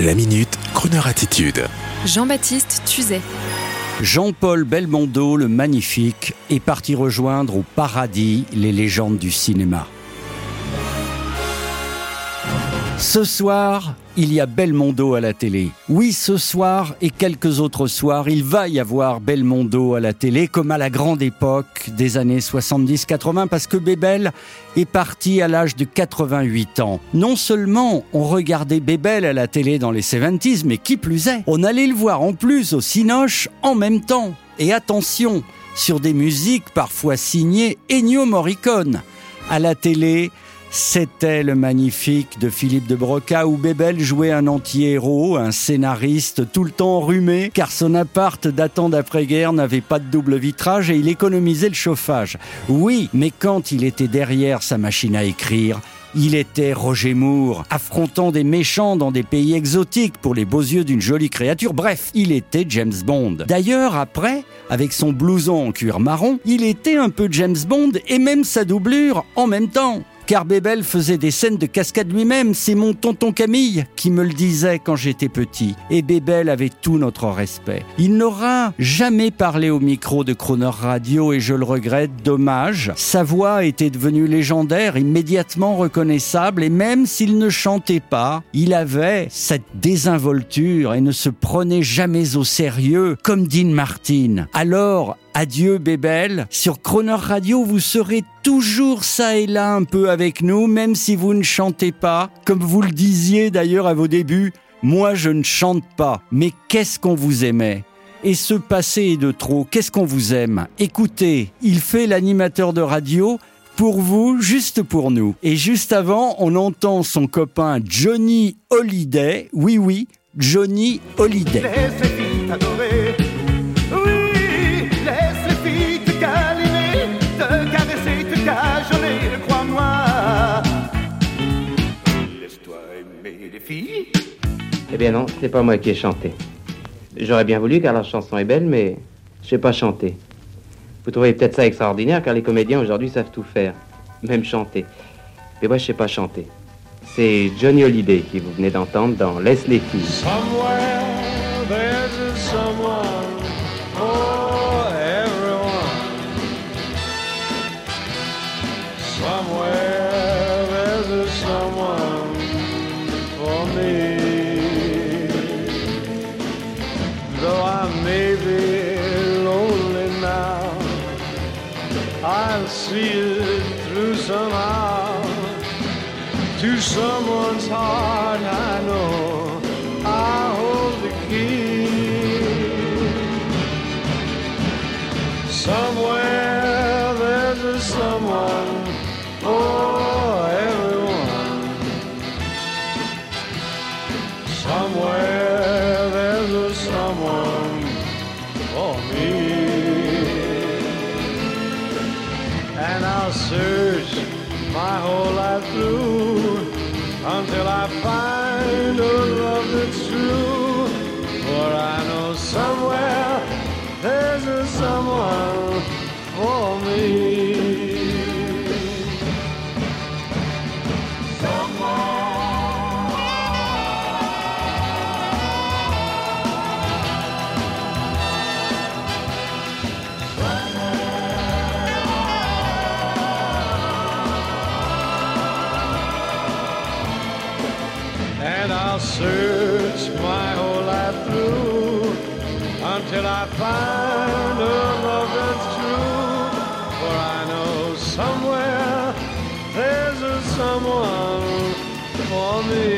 La minute, Kroneur attitude. Jean-Baptiste Tuzet. Jean-Paul Belmondo, le magnifique, est parti rejoindre au paradis les légendes du cinéma. Ce soir, il y a Belmondo à la télé. Oui, ce soir et quelques autres soirs, il va y avoir Belmondo à la télé, comme à la grande époque des années 70-80, parce que Bébel est parti à l'âge de 88 ans. Non seulement on regardait Bébel à la télé dans les 70s, mais qui plus est, on allait le voir en plus au Cinoche en même temps. Et attention, sur des musiques parfois signées Ennio Morricone. À la télé, c'était le magnifique de Philippe de Broca où Bébel jouait un anti-héros, un scénariste tout le temps enrhumé car son appart datant d'après-guerre n'avait pas de double vitrage et il économisait le chauffage. Oui, mais quand il était derrière sa machine à écrire, il était Roger Moore, affrontant des méchants dans des pays exotiques pour les beaux yeux d'une jolie créature. Bref, il était James Bond. D'ailleurs, après, avec son blouson en cuir marron, il était un peu James Bond et même sa doublure en même temps car Bébel faisait des scènes de cascade lui-même. C'est mon tonton Camille qui me le disait quand j'étais petit. Et Bébel avait tout notre respect. Il n'aura jamais parlé au micro de Croner Radio et je le regrette, dommage. Sa voix était devenue légendaire, immédiatement reconnaissable et même s'il ne chantait pas, il avait cette désinvolture et ne se prenait jamais au sérieux comme Dean Martin. Alors, Adieu Bébel. Sur Croner Radio, vous serez toujours ça et là un peu avec nous, même si vous ne chantez pas. Comme vous le disiez d'ailleurs à vos débuts, moi je ne chante pas. Mais qu'est-ce qu'on vous aimait? Et ce passé est de trop, qu'est-ce qu'on vous aime? Écoutez, il fait l'animateur de radio pour vous, juste pour nous. Et juste avant, on entend son copain Johnny Holiday. Oui, oui, Johnny Holiday. Eh bien non, c'est pas moi qui ai chanté. J'aurais bien voulu car la chanson est belle, mais je sais pas chanter. Vous trouvez peut-être ça extraordinaire car les comédiens aujourd'hui savent tout faire, même chanter. Mais moi je sais pas chanter. C'est Johnny Hallyday qui vous venez d'entendre dans Laisse les filles. me. Though I may be lonely now, I'll see it through somehow to someone's heart I know. Me. and I'll search my whole life through until I find a love that's true. For I know somewhere there's a someone for me. I'll search my whole life through until I find a love that's true. For I know somewhere there's a someone for me.